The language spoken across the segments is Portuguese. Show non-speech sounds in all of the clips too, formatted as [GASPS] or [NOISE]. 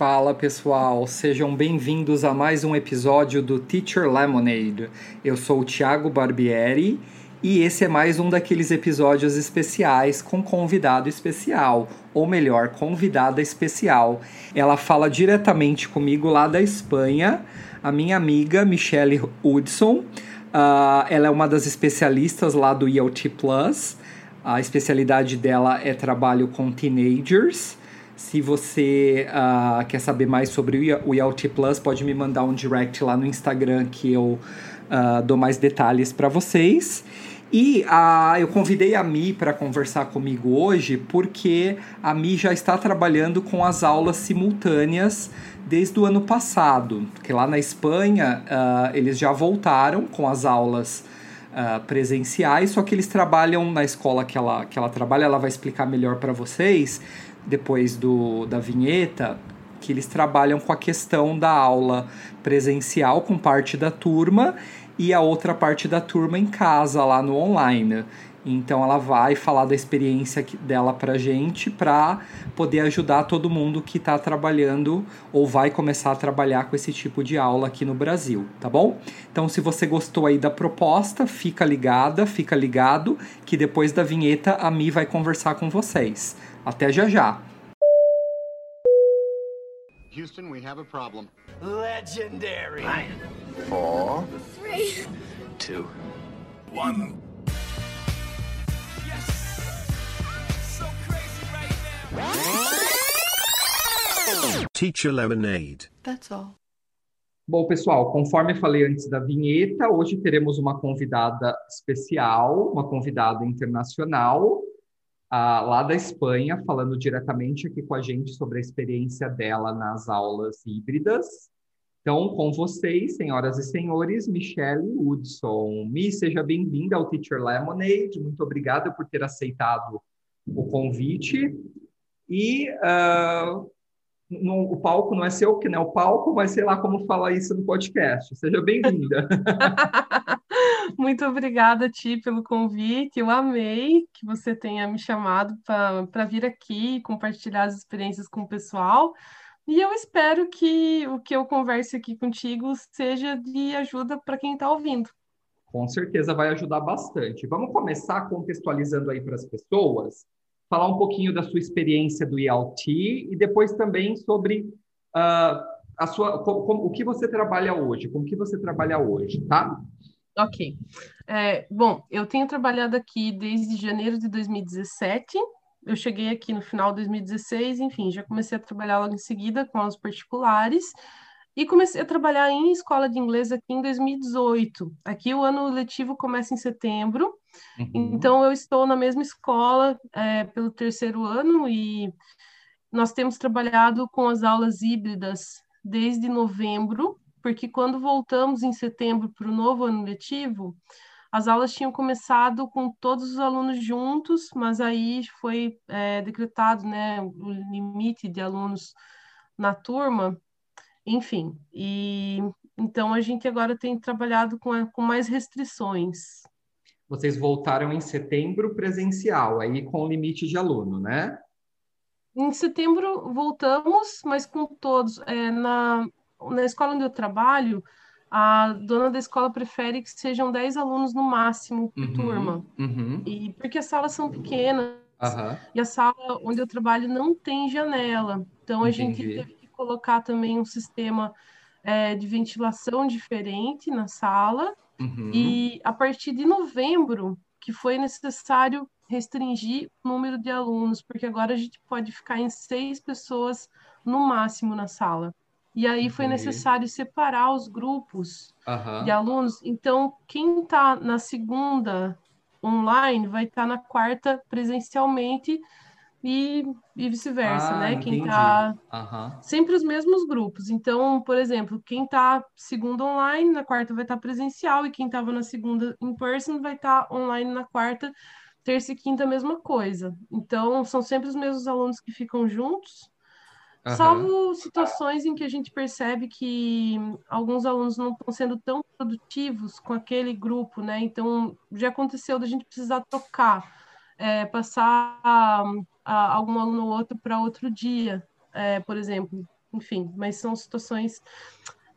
Fala pessoal, sejam bem-vindos a mais um episódio do Teacher Lemonade. Eu sou o Thiago Barbieri e esse é mais um daqueles episódios especiais com convidado especial, ou melhor, convidada especial. Ela fala diretamente comigo lá da Espanha, a minha amiga Michelle Hudson. Uh, ela é uma das especialistas lá do ELT Plus. A especialidade dela é trabalho com teenagers. Se você uh, quer saber mais sobre o IoT Plus, pode me mandar um direct lá no Instagram que eu uh, dou mais detalhes para vocês. E uh, eu convidei a Mi para conversar comigo hoje porque a Mi já está trabalhando com as aulas simultâneas desde o ano passado. Porque lá na Espanha uh, eles já voltaram com as aulas uh, presenciais, só que eles trabalham na escola que ela, que ela trabalha, ela vai explicar melhor para vocês depois do, da vinheta, que eles trabalham com a questão da aula presencial com parte da turma e a outra parte da turma em casa, lá no online. Então ela vai falar da experiência dela pra gente para poder ajudar todo mundo que está trabalhando ou vai começar a trabalhar com esse tipo de aula aqui no Brasil, tá bom? Então se você gostou aí da proposta, fica ligada, fica ligado que depois da vinheta a Mi vai conversar com vocês. Até já já. Houston, we have a problem. Legendary. Five, four, three, two, one. Teacher Lemonade. That's all. Bom, pessoal, conforme falei antes da vinheta, hoje teremos uma convidada especial, uma convidada internacional, uh, lá da Espanha, falando diretamente aqui com a gente sobre a experiência dela nas aulas híbridas. Então, com vocês, senhoras e senhores, Michelle Woodson. Mi, seja bem-vinda ao Teacher Lemonade. Muito obrigada por ter aceitado o convite. E uh, no, o palco não é seu, que não é o palco, mas sei lá como falar isso no podcast. Seja bem-vinda. [LAUGHS] Muito obrigada, Ti, pelo convite. Eu amei que você tenha me chamado para vir aqui e compartilhar as experiências com o pessoal. E eu espero que o que eu converse aqui contigo seja de ajuda para quem está ouvindo. Com certeza vai ajudar bastante. Vamos começar contextualizando aí para as pessoas, falar um pouquinho da sua experiência do ILT e depois também sobre uh, a sua, com, com, o que você trabalha hoje, com o que você trabalha hoje, tá? Ok. É, bom, eu tenho trabalhado aqui desde janeiro de 2017. Eu cheguei aqui no final de 2016, enfim, já comecei a trabalhar logo em seguida com aulas particulares e comecei a trabalhar em escola de inglês aqui em 2018. Aqui o ano letivo começa em setembro, uhum. então eu estou na mesma escola é, pelo terceiro ano e nós temos trabalhado com as aulas híbridas desde novembro porque quando voltamos em setembro para o novo ano letivo, as aulas tinham começado com todos os alunos juntos, mas aí foi é, decretado né, o limite de alunos na turma, enfim. E então a gente agora tem trabalhado com, com mais restrições. Vocês voltaram em setembro presencial, aí com limite de aluno, né? Em setembro voltamos, mas com todos. É, na, na escola onde eu trabalho, a dona da escola prefere que sejam 10 alunos no máximo por uhum, turma. Uhum. E porque as salas são pequenas. Uhum. E a sala onde eu trabalho não tem janela. Então a Entendi. gente teve que colocar também um sistema é, de ventilação diferente na sala. Uhum. E a partir de novembro, que foi necessário restringir o número de alunos, porque agora a gente pode ficar em seis pessoas no máximo na sala. E aí foi necessário separar os grupos uhum. de alunos. Então, quem está na segunda online vai estar tá na quarta presencialmente e, e vice-versa, ah, né? Quem está uhum. sempre os mesmos grupos. Então, por exemplo, quem está segunda online na quarta vai estar tá presencial e quem estava na segunda in person vai estar tá online na quarta, terça e quinta a mesma coisa. Então, são sempre os mesmos alunos que ficam juntos Uhum. Salvo situações em que a gente percebe que alguns alunos não estão sendo tão produtivos com aquele grupo, né? Então, já aconteceu da gente precisar trocar, é, passar a, a algum aluno ou outro para outro dia, é, por exemplo. enfim, mas são situações.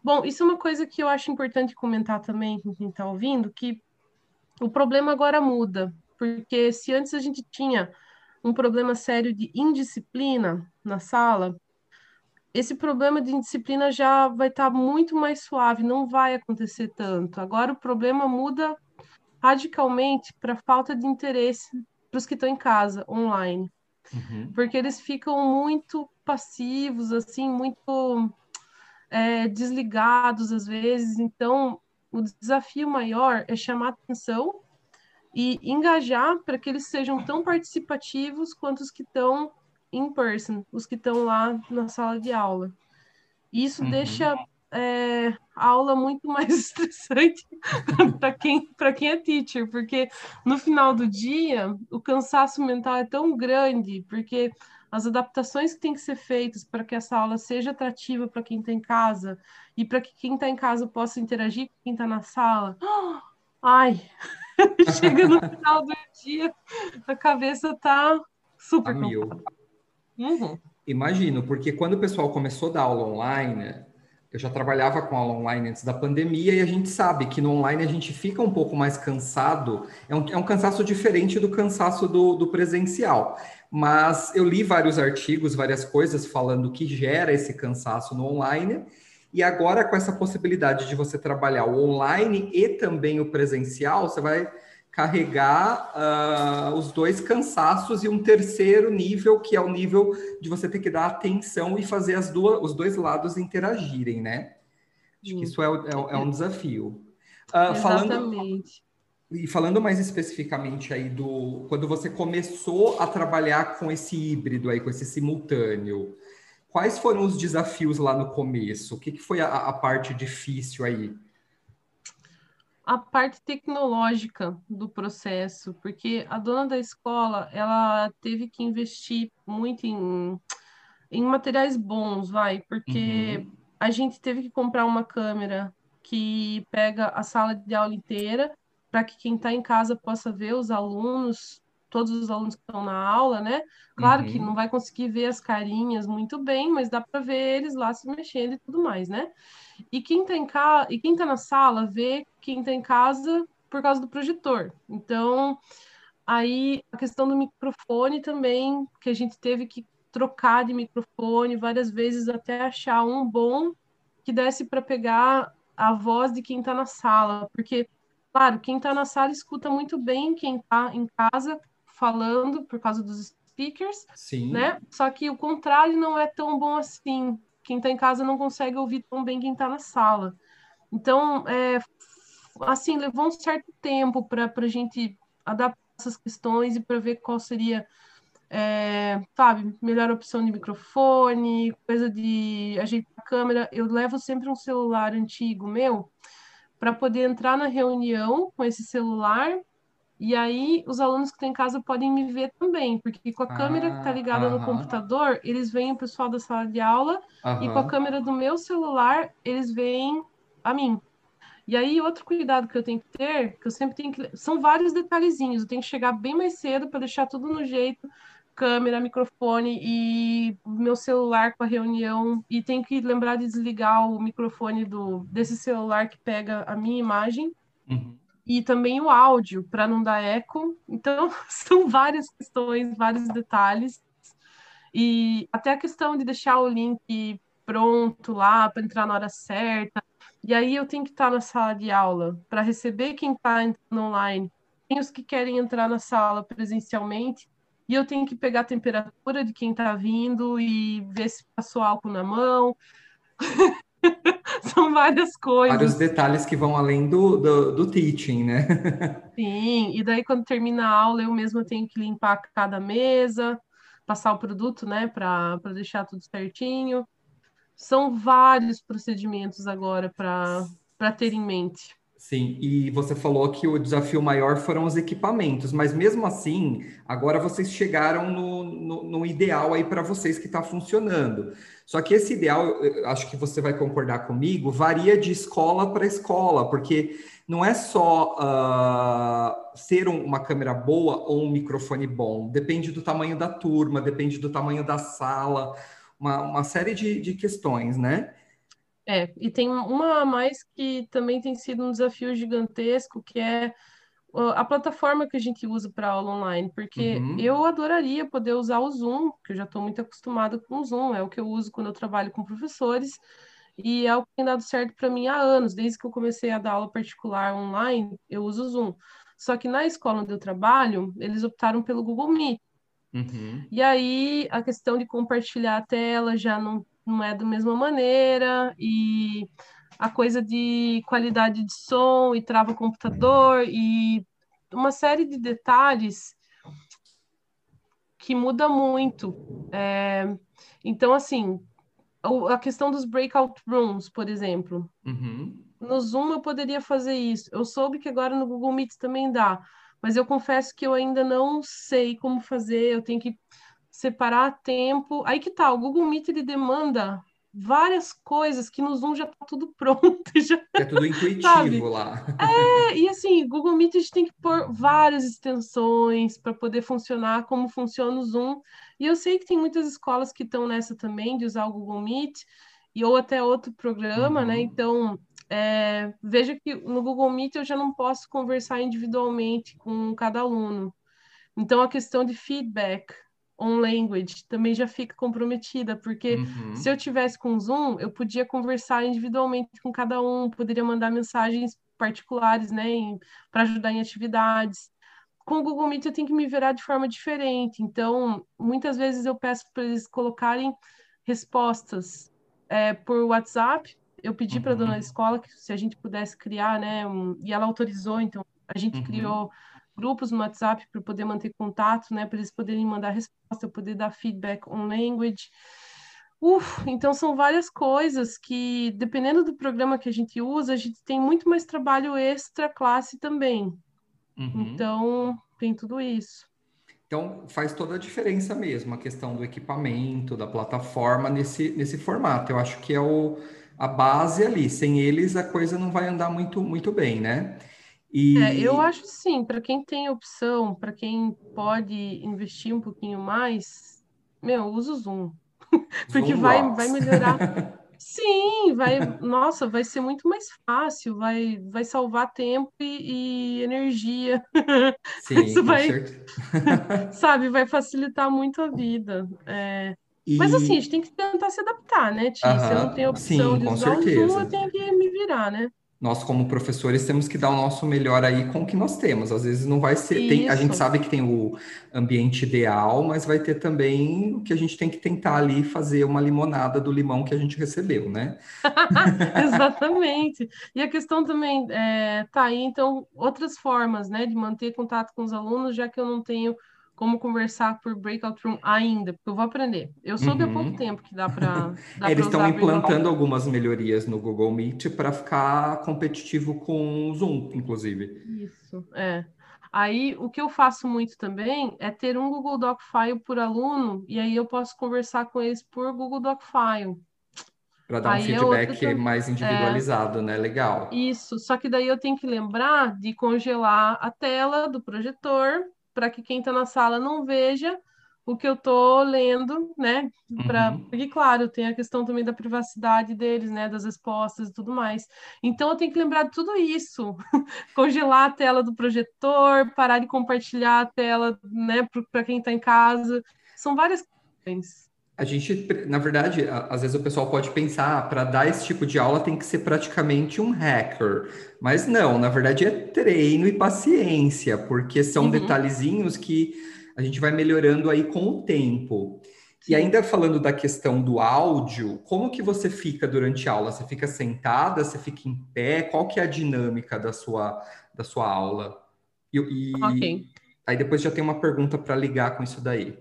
Bom, isso é uma coisa que eu acho importante comentar também com quem está ouvindo, que o problema agora muda, porque se antes a gente tinha um problema sério de indisciplina na sala, esse problema de indisciplina já vai estar tá muito mais suave, não vai acontecer tanto. Agora o problema muda radicalmente para falta de interesse para os que estão em casa, online. Uhum. Porque eles ficam muito passivos, assim, muito é, desligados às vezes. Então, o desafio maior é chamar atenção e engajar para que eles sejam tão participativos quanto os que estão in person, os que estão lá na sala de aula. Isso uhum. deixa é, a aula muito [LAUGHS] mais estressante [LAUGHS] para quem, quem é teacher, porque no final do dia o cansaço mental é tão grande, porque as adaptações que têm que ser feitas para que essa aula seja atrativa para quem está em casa e para que quem está em casa possa interagir com quem está na sala. [GASPS] Ai, [LAUGHS] chega no final do dia, a cabeça tá super. A mil. Uhum. Imagino, porque quando o pessoal começou a dar aula online, eu já trabalhava com aula online antes da pandemia e a gente sabe que no online a gente fica um pouco mais cansado, é um, é um cansaço diferente do cansaço do, do presencial. Mas eu li vários artigos, várias coisas falando que gera esse cansaço no online. E agora, com essa possibilidade de você trabalhar o online e também o presencial, você vai carregar uh, os dois cansaços e um terceiro nível, que é o nível de você ter que dar atenção e fazer as duas, os dois lados interagirem, né? Acho que isso é, é, é um desafio. Uh, Exatamente. Falando, e falando mais especificamente aí do quando você começou a trabalhar com esse híbrido aí, com esse simultâneo, quais foram os desafios lá no começo? O que, que foi a, a parte difícil aí? A parte tecnológica do processo, porque a dona da escola ela teve que investir muito em, em materiais bons, vai, porque uhum. a gente teve que comprar uma câmera que pega a sala de aula inteira para que quem está em casa possa ver os alunos, todos os alunos que estão na aula, né? Claro uhum. que não vai conseguir ver as carinhas muito bem, mas dá para ver eles lá se mexendo e tudo mais, né? E quem está em casa, e quem tá na sala vê quem está em casa por causa do projetor. Então, aí a questão do microfone também, que a gente teve que trocar de microfone várias vezes até achar um bom que desse para pegar a voz de quem está na sala, porque claro, quem está na sala escuta muito bem quem está em casa falando por causa dos speakers, Sim. né? Só que o contrário não é tão bom assim quem está em casa não consegue ouvir tão bem quem está na sala. Então, é, assim, levou um certo tempo para a gente adaptar essas questões e para ver qual seria, é, sabe, melhor opção de microfone, coisa de ajeitar a câmera. Eu levo sempre um celular antigo meu para poder entrar na reunião com esse celular e aí, os alunos que têm em casa podem me ver também, porque com a ah, câmera que está ligada -huh. no computador, eles veem o pessoal da sala de aula, -huh. e com a câmera do meu celular, eles veem a mim. E aí, outro cuidado que eu tenho que ter, que eu sempre tenho que. São vários detalhezinhos, eu tenho que chegar bem mais cedo para deixar tudo no jeito câmera, microfone e meu celular com a reunião e tenho que lembrar de desligar o microfone do desse celular que pega a minha imagem. Uhum e também o áudio, para não dar eco. Então, [LAUGHS] são várias questões, vários detalhes. E até a questão de deixar o link pronto lá para entrar na hora certa. E aí eu tenho que estar na sala de aula para receber quem está entrando online. Tem os que querem entrar na sala presencialmente. E eu tenho que pegar a temperatura de quem está vindo e ver se passou álcool na mão. [LAUGHS] [LAUGHS] São várias coisas. Vários detalhes que vão além do, do, do, teaching, né? [LAUGHS] Sim, e daí quando termina a aula, eu mesma tenho que limpar cada mesa, passar o produto, né, para deixar tudo certinho. São vários procedimentos agora para ter em mente. Sim, e você falou que o desafio maior foram os equipamentos, mas mesmo assim, agora vocês chegaram no, no, no ideal aí para vocês que está funcionando. Só que esse ideal, acho que você vai concordar comigo, varia de escola para escola, porque não é só uh, ser uma câmera boa ou um microfone bom, depende do tamanho da turma, depende do tamanho da sala uma, uma série de, de questões, né? É, e tem uma a mais que também tem sido um desafio gigantesco, que é a plataforma que a gente usa para aula online, porque uhum. eu adoraria poder usar o Zoom, que eu já estou muito acostumada com o Zoom, é o que eu uso quando eu trabalho com professores, e é o que tem dado certo para mim há anos, desde que eu comecei a dar aula particular online, eu uso o Zoom. Só que na escola onde eu trabalho, eles optaram pelo Google Meet. Uhum. E aí a questão de compartilhar a tela já não, não é da mesma maneira, e a coisa de qualidade de som e trava o computador e uma série de detalhes que muda muito. É, então, assim, a questão dos breakout rooms, por exemplo. Uhum. No Zoom eu poderia fazer isso. Eu soube que agora no Google Meet também dá, mas eu confesso que eu ainda não sei como fazer. Eu tenho que separar tempo. Aí que tá, o Google Meet ele demanda várias coisas que no Zoom já tá tudo [LAUGHS] pronto. Já, é tudo intuitivo lá. É, e assim, Google Meet a gente tem que pôr várias extensões para poder funcionar como funciona o Zoom. E eu sei que tem muitas escolas que estão nessa também, de usar o Google Meet, e ou até outro programa, né? uhum. né? Então, é, veja que no Google Meet eu já não posso conversar individualmente com cada aluno. Então, a questão de feedback on language também já fica comprometida, porque uhum. se eu tivesse com Zoom, eu podia conversar individualmente com cada um, poderia mandar mensagens particulares, né, para ajudar em atividades. Com o Google Meet eu tenho que me virar de forma diferente, então muitas vezes eu peço para eles colocarem respostas é, por WhatsApp. Eu pedi uhum. para a dona da escola que se a gente pudesse criar, né, um, e ela autorizou, então a gente uhum. criou grupos no WhatsApp para poder manter contato, né, para eles poderem mandar resposta, poder dar feedback on language. Uf, então são várias coisas que, dependendo do programa que a gente usa, a gente tem muito mais trabalho extra classe também. Uhum. Então, tem tudo isso. Então, faz toda a diferença mesmo a questão do equipamento, da plataforma nesse, nesse formato. Eu acho que é o, a base ali. Sem eles, a coisa não vai andar muito, muito bem, né? E... É, eu acho sim, para quem tem opção, para quem pode investir um pouquinho mais, meu, usa o Zoom. [LAUGHS] Porque Zoom vai, vai melhorar. [LAUGHS] sim, vai, nossa, vai ser muito mais fácil, vai, vai salvar tempo e, e energia. [LAUGHS] Sim, Isso vai, sabe, vai facilitar muito a vida. É... E... Mas assim, a gente tem que tentar se adaptar, né, Tia? Se eu não tenho opção sim, de usar o Zoom, eu tenho que me virar, né? Nós como professores temos que dar o nosso melhor aí com o que nós temos. Às vezes não vai ser, tem, a gente sabe que tem o ambiente ideal, mas vai ter também o que a gente tem que tentar ali fazer uma limonada do limão que a gente recebeu, né? [LAUGHS] Exatamente. E a questão também é, tá aí, então, outras formas, né, de manter contato com os alunos, já que eu não tenho como conversar por breakout room ainda, porque eu vou aprender. Eu soube uhum. há pouco uhum. tempo que dá para. [LAUGHS] Eles estão implantando algumas melhorias no Google Meet para ficar competitivo com o Zoom, inclusive. Isso, é. Aí, o que eu faço muito também é ter um Google Doc File por aluno, e aí eu posso conversar com eles por Google Doc File. Para dar um aí é feedback é mais individualizado, é, né? Legal. Isso, só que daí eu tenho que lembrar de congelar a tela do projetor para que quem está na sala não veja o que eu estou lendo, né? Pra, uhum. Porque, claro, tem a questão também da privacidade deles, né? Das respostas e tudo mais. Então, eu tenho que lembrar de tudo isso. [LAUGHS] Congelar a tela do projetor, parar de compartilhar a tela, né? Para quem está em casa. São várias questões. A gente, na verdade, às vezes o pessoal pode pensar, ah, para dar esse tipo de aula tem que ser praticamente um hacker. Mas não, na verdade é treino e paciência, porque são uhum. detalhezinhos que a gente vai melhorando aí com o tempo. E ainda falando da questão do áudio, como que você fica durante a aula? Você fica sentada, você fica em pé? Qual que é a dinâmica da sua, da sua aula? E, e okay. aí depois já tem uma pergunta para ligar com isso daí.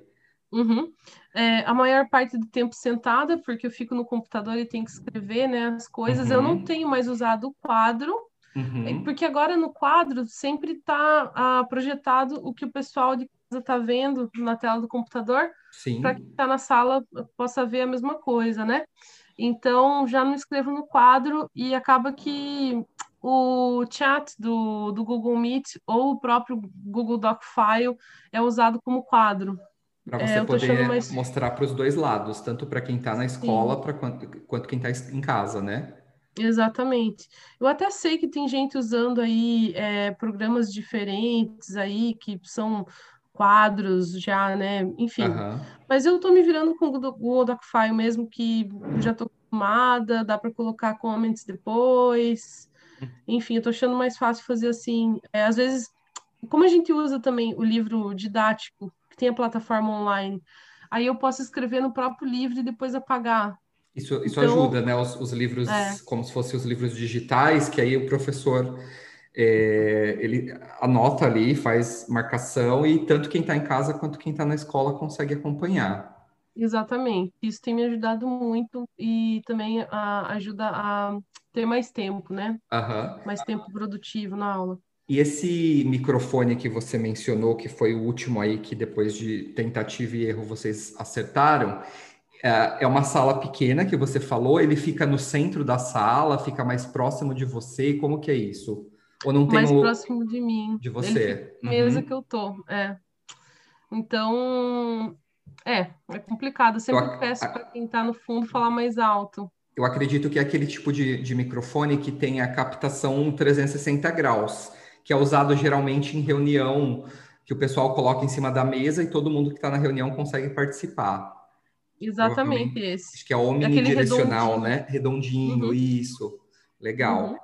Uhum. É, a maior parte do tempo sentada, porque eu fico no computador e tenho que escrever né, as coisas. Uhum. Eu não uhum. tenho mais usado o quadro, uhum. É, porque agora no quadro sempre está ah, projetado o que o pessoal de casa está vendo na tela do computador, para quem está na sala possa ver a mesma coisa, né? Então já não escrevo no quadro e acaba que o chat do, do Google Meet ou o próprio Google Doc File é usado como quadro. Para você é, poder mais... mostrar para os dois lados, tanto para quem está na escola pra, quanto, quanto quem está em casa, né? Exatamente. Eu até sei que tem gente usando aí é, programas diferentes aí, que são quadros já, né? Enfim. Uhum. Mas eu estou me virando com o Google Docfile mesmo, que já estou acostumada, dá para colocar comments depois. Enfim, eu estou achando mais fácil fazer assim. É, às vezes, como a gente usa também o livro didático que tem a plataforma online. Aí eu posso escrever no próprio livro e depois apagar. Isso, isso então, ajuda, né? Os, os livros, é. como se fossem os livros digitais, que aí o professor é, ele anota ali, faz marcação, e tanto quem está em casa quanto quem está na escola consegue acompanhar. Exatamente. Isso tem me ajudado muito e também a, ajuda a ter mais tempo, né? Uhum. Mais tempo produtivo na aula. E esse microfone que você mencionou, que foi o último aí que depois de tentativa e erro vocês acertaram, é, é uma sala pequena que você falou, ele fica no centro da sala, fica mais próximo de você, como que é isso? Ou não tem mais o... próximo de mim. De você. Uhum. Mesa que eu tô, é. Então, é, é complicado. Eu sempre eu, peço para quem está no fundo falar mais alto. Eu acredito que é aquele tipo de, de microfone que tem a captação 360 graus que é usado geralmente em reunião, que o pessoal coloca em cima da mesa e todo mundo que está na reunião consegue participar. Exatamente esse. Acho que é omnidirecional, redondinho. né? Redondinho, uhum. isso. Legal. Uhum.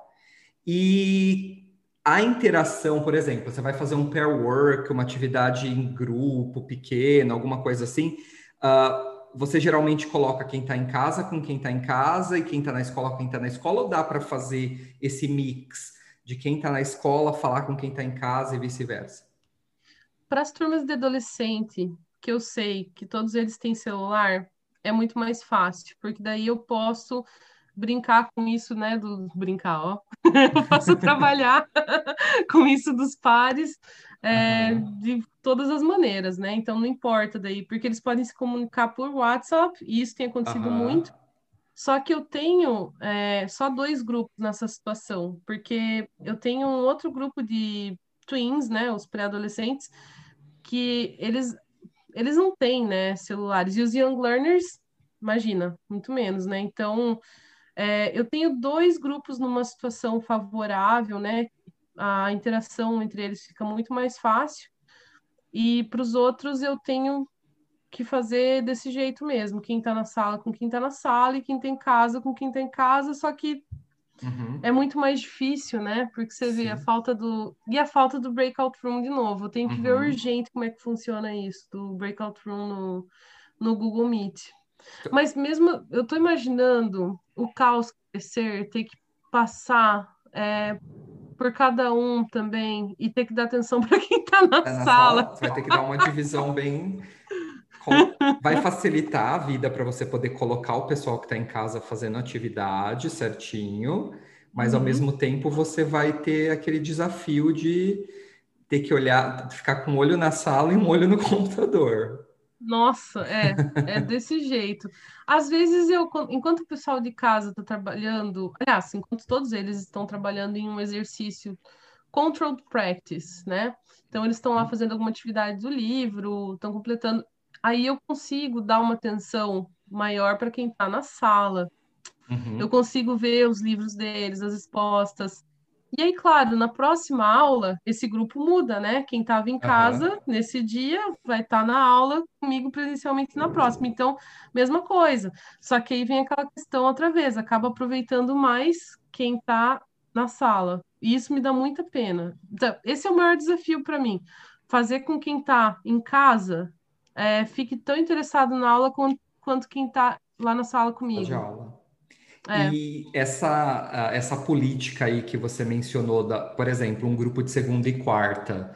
E a interação, por exemplo, você vai fazer um pair work, uma atividade em grupo, pequena, alguma coisa assim. Uh, você geralmente coloca quem está em casa com quem está em casa e quem está na escola com quem está na escola, ou dá para fazer esse mix? De quem está na escola falar com quem está em casa e vice-versa? Para as turmas de adolescente, que eu sei que todos eles têm celular, é muito mais fácil, porque daí eu posso brincar com isso, né? Do brincar, ó. [LAUGHS] eu posso [LAUGHS] trabalhar [LAUGHS] com isso dos pares é, uhum. de todas as maneiras, né? Então não importa daí, porque eles podem se comunicar por WhatsApp, e isso tem acontecido uhum. muito. Só que eu tenho é, só dois grupos nessa situação, porque eu tenho um outro grupo de twins, né, os pré-adolescentes, que eles, eles não têm, né, celulares. E os young learners, imagina, muito menos, né? Então, é, eu tenho dois grupos numa situação favorável, né? A interação entre eles fica muito mais fácil. E para os outros eu tenho que fazer desse jeito mesmo. Quem tá na sala com quem tá na sala e quem tem casa com quem tem casa, só que uhum. é muito mais difícil, né? Porque você Sim. vê a falta do. E a falta do breakout room de novo. Eu tenho que uhum. ver urgente como é que funciona isso, do breakout room no, no Google Meet. Então Mas mesmo eu tô imaginando o caos crescer, ter que passar. É, por cada um também e ter que dar atenção [LAUGHS] para quem está na, tá na sala. sala. Você vai ter que dar uma divisão bem vai facilitar a vida para você poder colocar o pessoal que está em casa fazendo atividade certinho, mas uhum. ao mesmo tempo você vai ter aquele desafio de ter que olhar, ficar com um olho na sala e um olho no [LAUGHS] computador. Nossa, é, é desse jeito. Às vezes eu, enquanto o pessoal de casa está trabalhando, aliás, enquanto todos eles estão trabalhando em um exercício controlled practice, né? Então eles estão lá uhum. fazendo alguma atividade do livro, estão completando aí eu consigo dar uma atenção maior para quem está na sala. Uhum. Eu consigo ver os livros deles, as respostas. E aí, claro, na próxima aula, esse grupo muda, né? Quem estava em casa uhum. nesse dia vai estar tá na aula comigo presencialmente na próxima. Então, mesma coisa. Só que aí vem aquela questão outra vez, acaba aproveitando mais quem está na sala. E isso me dá muita pena. Então, esse é o maior desafio para mim. Fazer com quem está em casa é, fique tão interessado na aula quanto, quanto quem está lá na sala comigo. De aula. É. E essa, essa política aí que você mencionou, da, por exemplo, um grupo de segunda e quarta,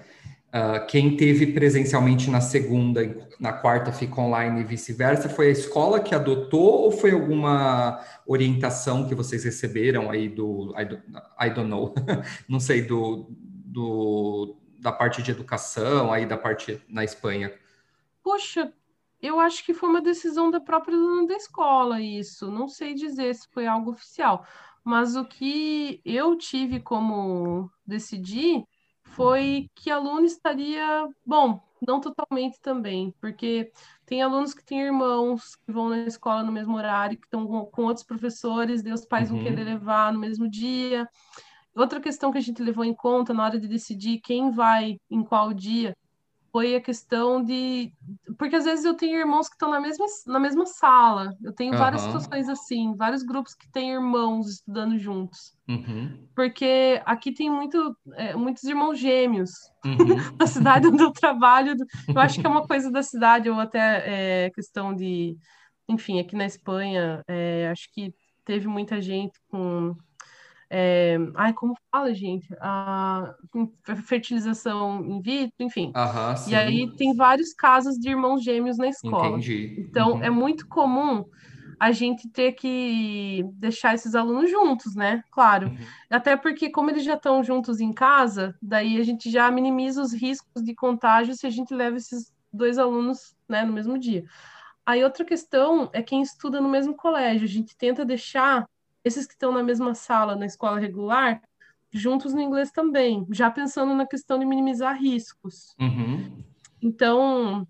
uh, quem teve presencialmente na segunda, na quarta fica online e vice-versa, foi a escola que adotou ou foi alguma orientação que vocês receberam aí do, I don't, I don't know, [LAUGHS] não sei, do, do, da parte de educação, aí da parte na Espanha? Poxa, eu acho que foi uma decisão da própria dona da escola isso. Não sei dizer se foi algo oficial, mas o que eu tive como decidir foi que aluno estaria, bom, não totalmente também, porque tem alunos que têm irmãos que vão na escola no mesmo horário, que estão com, outros professores, e os pais uhum. vão querer levar no mesmo dia. Outra questão que a gente levou em conta na hora de decidir quem vai em qual dia foi a questão de. Porque às vezes eu tenho irmãos que estão na mesma, na mesma sala. Eu tenho uhum. várias situações assim, vários grupos que têm irmãos estudando juntos. Uhum. Porque aqui tem muito, é, muitos irmãos gêmeos uhum. [LAUGHS] da cidade onde eu trabalho. Eu acho que é uma coisa da cidade, ou até é, questão de. Enfim, aqui na Espanha, é, acho que teve muita gente com é, ai, como fala, gente? A fertilização in vitro, enfim. Aham, e aí tem vários casos de irmãos gêmeos na escola. Entendi. Então uhum. é muito comum a gente ter que deixar esses alunos juntos, né? Claro. Uhum. Até porque, como eles já estão juntos em casa, daí a gente já minimiza os riscos de contágio se a gente leva esses dois alunos né, no mesmo dia. Aí outra questão é quem estuda no mesmo colégio. A gente tenta deixar esses que estão na mesma sala na escola regular, juntos no inglês também, já pensando na questão de minimizar riscos. Uhum. Então,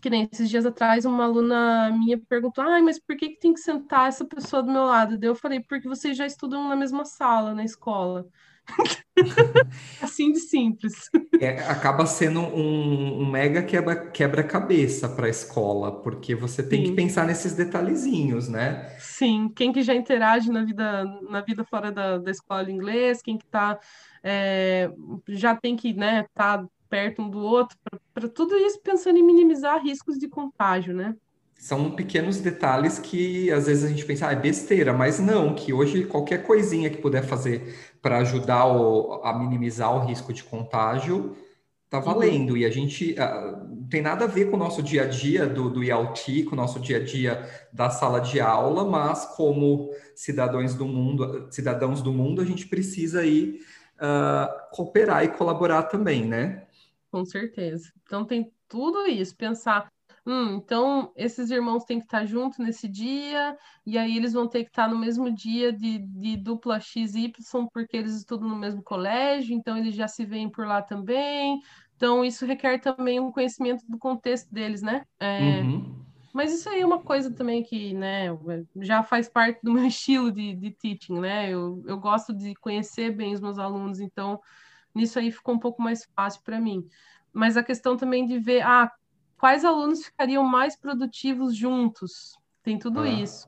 que nem esses dias atrás, uma aluna minha perguntou: ah, mas por que, que tem que sentar essa pessoa do meu lado? Daí eu falei: porque vocês já estudam na mesma sala na escola. [LAUGHS] assim de simples. É, acaba sendo um, um mega quebra-cabeça para a escola, porque você tem Sim. que pensar nesses detalhezinhos, né? Sim, quem que já interage na vida, na vida fora da, da escola de inglês, quem que tá, é, já tem que né, tá perto um do outro, para tudo isso pensando em minimizar riscos de contágio, né? São pequenos detalhes que às vezes a gente pensa, ah, é besteira, mas não, que hoje qualquer coisinha que puder fazer para ajudar o, a minimizar o risco de contágio tá uhum. valendo. Uhum. E a gente uh, tem nada a ver com o nosso dia a dia do, do com o nosso dia a dia da sala de aula, mas como cidadãos do mundo, cidadãos do mundo, a gente precisa aí uh, cooperar e colaborar também, né? Com certeza. Então tem tudo isso, pensar Hum, então esses irmãos têm que estar juntos nesse dia, e aí eles vão ter que estar no mesmo dia de, de dupla XY, porque eles estudam no mesmo colégio, então eles já se veem por lá também. Então, isso requer também um conhecimento do contexto deles, né? É, uhum. Mas isso aí é uma coisa também que, né, já faz parte do meu [LAUGHS] estilo de, de teaching, né? Eu, eu gosto de conhecer bem os meus alunos, então nisso aí ficou um pouco mais fácil para mim. Mas a questão também de ver, ah, quais alunos ficariam mais produtivos juntos? Tem tudo ah. isso.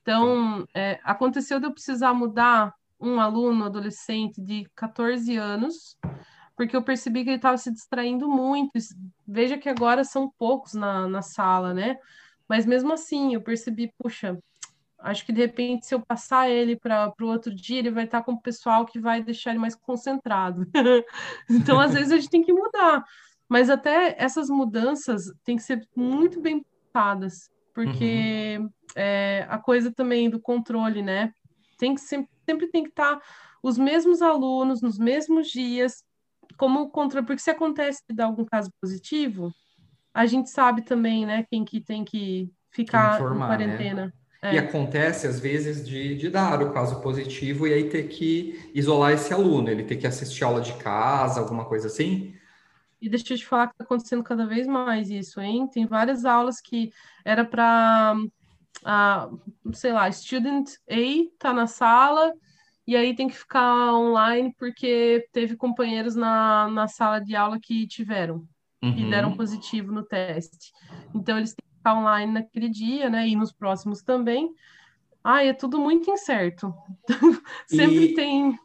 Então, é, aconteceu de eu precisar mudar um aluno adolescente de 14 anos, porque eu percebi que ele estava se distraindo muito. Veja que agora são poucos na, na sala, né? Mas mesmo assim, eu percebi, puxa, acho que de repente, se eu passar ele para o outro dia, ele vai estar com o pessoal que vai deixar ele mais concentrado. [LAUGHS] então, às vezes, a gente tem que mudar. Mas até essas mudanças têm que ser muito bem pensadas, porque uhum. é, a coisa também do controle, né? Tem que sempre, sempre tem que estar os mesmos alunos nos mesmos dias, como controle, porque se acontece de dar algum caso positivo, a gente sabe também, né, quem que tem que ficar informar, em né? quarentena. Né? É. E acontece, às vezes, de, de dar o caso positivo e aí ter que isolar esse aluno, ele ter que assistir aula de casa, alguma coisa assim. E deixa eu te falar que está acontecendo cada vez mais isso, hein? Tem várias aulas que era para, uh, sei lá, student A tá na sala e aí tem que ficar online porque teve companheiros na, na sala de aula que tiveram uhum. e deram positivo no teste. Então eles têm que ficar online naquele dia, né? E nos próximos também. Ah, é tudo muito incerto. [LAUGHS] Sempre e... tem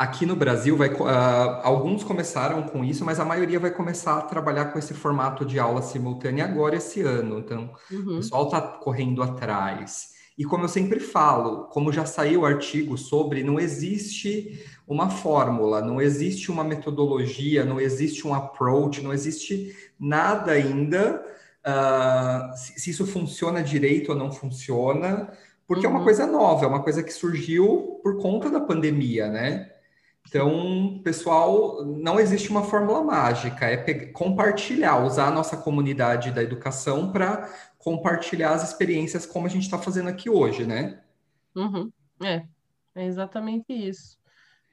Aqui no Brasil, vai, uh, alguns começaram com isso, mas a maioria vai começar a trabalhar com esse formato de aula simultânea agora esse ano. Então, uhum. o pessoal está correndo atrás. E como eu sempre falo, como já saiu o artigo sobre, não existe uma fórmula, não existe uma metodologia, não existe um approach, não existe nada ainda uh, se, se, isso funciona direito ou não funciona, porque uhum. é uma uhum. coisa nova, é uma coisa que surgiu por conta da pandemia, né? Então, pessoal, não existe uma fórmula mágica, é compartilhar, usar a nossa comunidade da educação para compartilhar as experiências como a gente está fazendo aqui hoje, né? Uhum. É, é exatamente isso.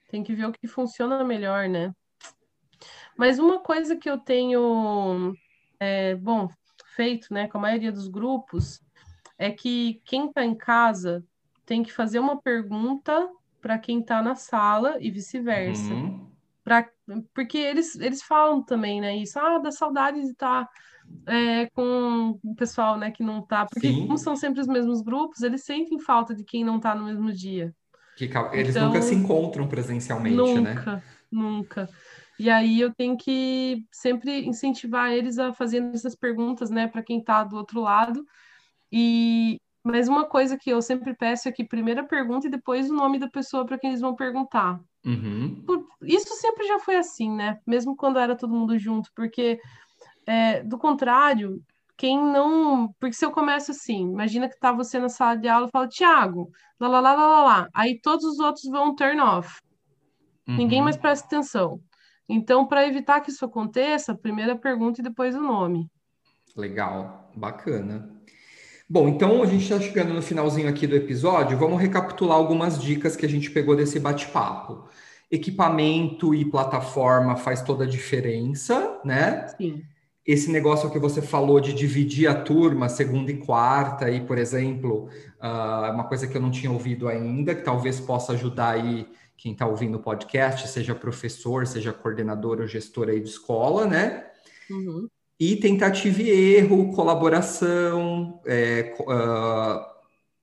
Tem que ver o que funciona melhor, né? Mas uma coisa que eu tenho, é, bom, feito, né, com a maioria dos grupos, é que quem está em casa tem que fazer uma pergunta para quem está na sala e vice-versa. Uhum. Pra, porque eles, eles falam também, né, isso, ah, da saudade de estar tá, é, com o pessoal, né, que não está, porque Sim. como são sempre os mesmos grupos, eles sentem falta de quem não está no mesmo dia. Que, eles então, nunca se encontram presencialmente, nunca, né? Nunca, nunca. E aí eu tenho que sempre incentivar eles a fazerem essas perguntas, né, para quem está do outro lado. E mas uma coisa que eu sempre peço é que primeiro a pergunta e depois o nome da pessoa para quem eles vão perguntar. Uhum. Isso sempre já foi assim, né? Mesmo quando era todo mundo junto, porque é, do contrário, quem não. Porque se eu começo assim, imagina que tá você na sala de aula e fala, Tiago, lá, lá, lá, lá, lá. Aí todos os outros vão turn off. Uhum. Ninguém mais presta atenção. Então, para evitar que isso aconteça, primeiro a pergunta e depois o nome. Legal, bacana. Bom, então a gente está chegando no finalzinho aqui do episódio. Vamos recapitular algumas dicas que a gente pegou desse bate-papo. Equipamento e plataforma faz toda a diferença, né? Sim. Esse negócio que você falou de dividir a turma, segunda e quarta, aí, por exemplo, uh, uma coisa que eu não tinha ouvido ainda, que talvez possa ajudar aí quem está ouvindo o podcast, seja professor, seja coordenador ou gestor aí de escola, né? Uhum. E tentativa e erro, colaboração, é, uh,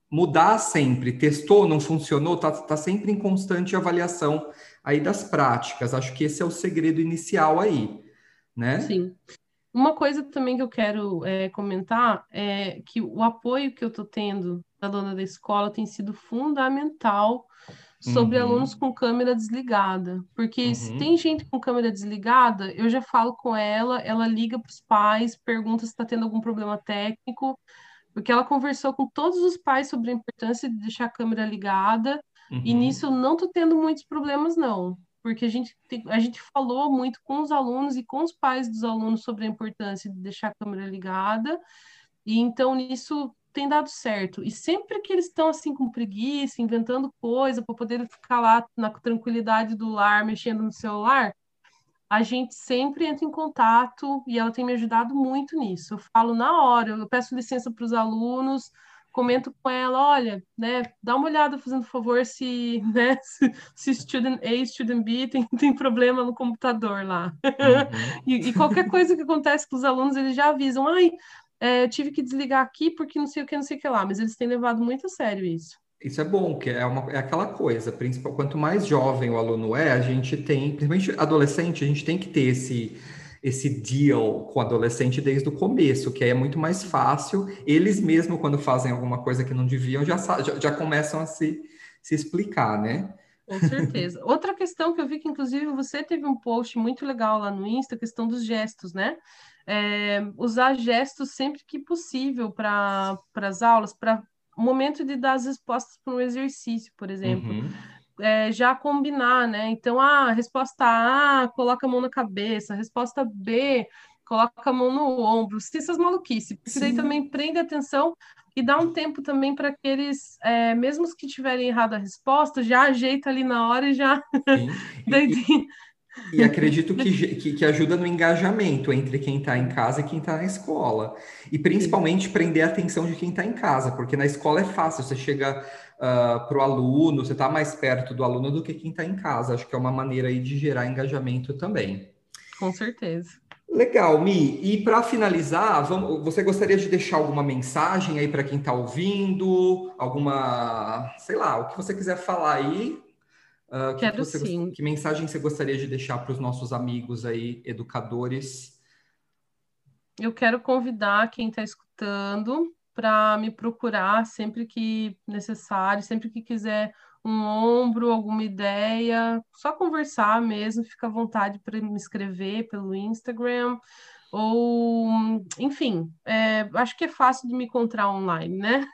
mudar sempre. Testou, não funcionou, está tá sempre em constante avaliação aí das práticas. Acho que esse é o segredo inicial aí, né? Sim. Uma coisa também que eu quero é, comentar é que o apoio que eu estou tendo da dona da escola tem sido fundamental sobre uhum. alunos com câmera desligada. Porque uhum. se tem gente com câmera desligada, eu já falo com ela, ela liga para os pais, pergunta se está tendo algum problema técnico, porque ela conversou com todos os pais sobre a importância de deixar a câmera ligada, uhum. e nisso eu não estou tendo muitos problemas, não. Porque a gente, a gente falou muito com os alunos e com os pais dos alunos sobre a importância de deixar a câmera ligada, e então nisso tem dado certo. E sempre que eles estão assim com preguiça, inventando coisa para poder ficar lá na tranquilidade do lar, mexendo no celular, a gente sempre entra em contato e ela tem me ajudado muito nisso. Eu falo na hora, eu peço licença para os alunos, comento com ela, olha, né, dá uma olhada, fazendo favor, se, [LAUGHS] né, se, se student A, student B tem, [LAUGHS] tem problema no computador lá. Uhum. [LAUGHS] e, e, qualquer coisa que acontece com os alunos, eles já avisam, ai, é, tive que desligar aqui porque não sei o que, não sei o que lá, mas eles têm levado muito a sério isso. Isso é bom, que é, uma, é aquela coisa, principal, quanto mais jovem o aluno é, a gente tem, principalmente adolescente, a gente tem que ter esse, esse deal com o adolescente desde o começo, que aí é muito mais fácil. Eles mesmo, quando fazem alguma coisa que não deviam, já, já, já começam a se, se explicar, né? Com certeza. [LAUGHS] Outra questão que eu vi que, inclusive, você teve um post muito legal lá no Insta, a questão dos gestos, né? É, usar gestos sempre que possível para as aulas, para o momento de dar as respostas para um exercício, por exemplo. Uhum. É, já combinar, né? Então, a resposta A, coloca a mão na cabeça, a resposta B, coloca a mão no ombro, se essas maluquices, porque Sim. daí também prende atenção e dá um tempo também para que eles, é, mesmo os que tiverem errado a resposta, já ajeita ali na hora e já. [LAUGHS] daí, e, e acredito que, que, que, ajuda no engajamento entre quem está em casa e quem está na escola. E principalmente prender a atenção de quem está em casa, porque na escola é fácil, você chega uh, ah, para o aluno, você está mais perto do aluno do que quem está em casa. Acho que é uma maneira aí de gerar engajamento também. Com certeza. Legal, Mi. E para finalizar, vamos, você gostaria de deixar alguma mensagem aí para quem está ouvindo? Alguma, sei lá, o que você quiser falar aí, Uh, Quero que, você, sim. que mensagem você gostaria de deixar para os nossos amigos aí, educadores? Eu quero convidar quem está escutando para me procurar sempre que necessário, sempre que quiser um ombro, alguma ideia, só conversar mesmo, fica à vontade para me escrever pelo Instagram ou enfim, é, acho que é fácil de me encontrar online, né?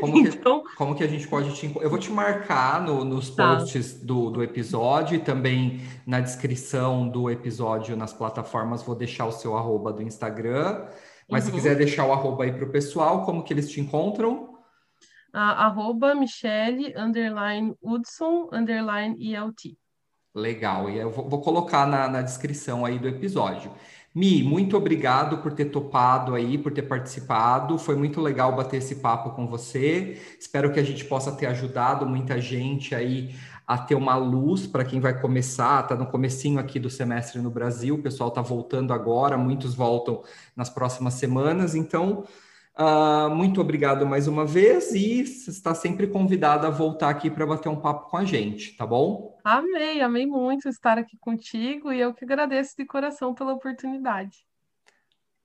Como [LAUGHS] que, então, como que a gente pode te Eu vou te marcar no, nos tá. posts do, do episódio e também na descrição do episódio nas plataformas vou deixar o seu arroba do Instagram. Mas uhum. se quiser deixar o arroba aí para o pessoal, como que eles te encontram? arroba Michele, underline Hudson, underline ELT. Legal, e eu vou, vou colocar na, na descrição aí do episódio. Mi, muito obrigado por ter topado aí, por ter participado. Foi muito legal bater esse papo com você. Espero que a gente possa ter ajudado muita gente aí a ter uma luz para quem vai começar, está no comecinho aqui do semestre no Brasil, o pessoal está voltando agora, muitos voltam nas próximas semanas, então uh, muito obrigado mais uma vez e está sempre convidada a voltar aqui para bater um papo com a gente, tá bom? Amei, amei muito estar aqui contigo e eu que agradeço de coração pela oportunidade.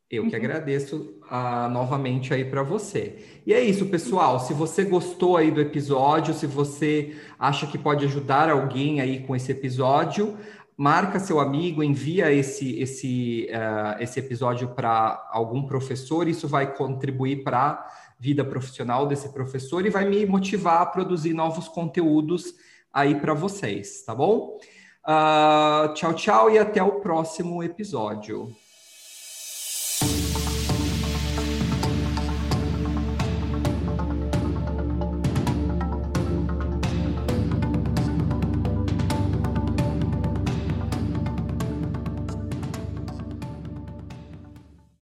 Eu que uhum. agradeço uh, novamente aí para você. E é isso, pessoal. Se você gostou aí do episódio, se você acha que pode ajudar alguém aí com esse episódio, marca seu amigo, envia esse esse uh, esse episódio para algum professor. Isso vai contribuir para a vida profissional desse professor e vai me motivar a produzir novos conteúdos aí para vocês, tá bom? Uh, tchau, tchau e até o próximo episódio.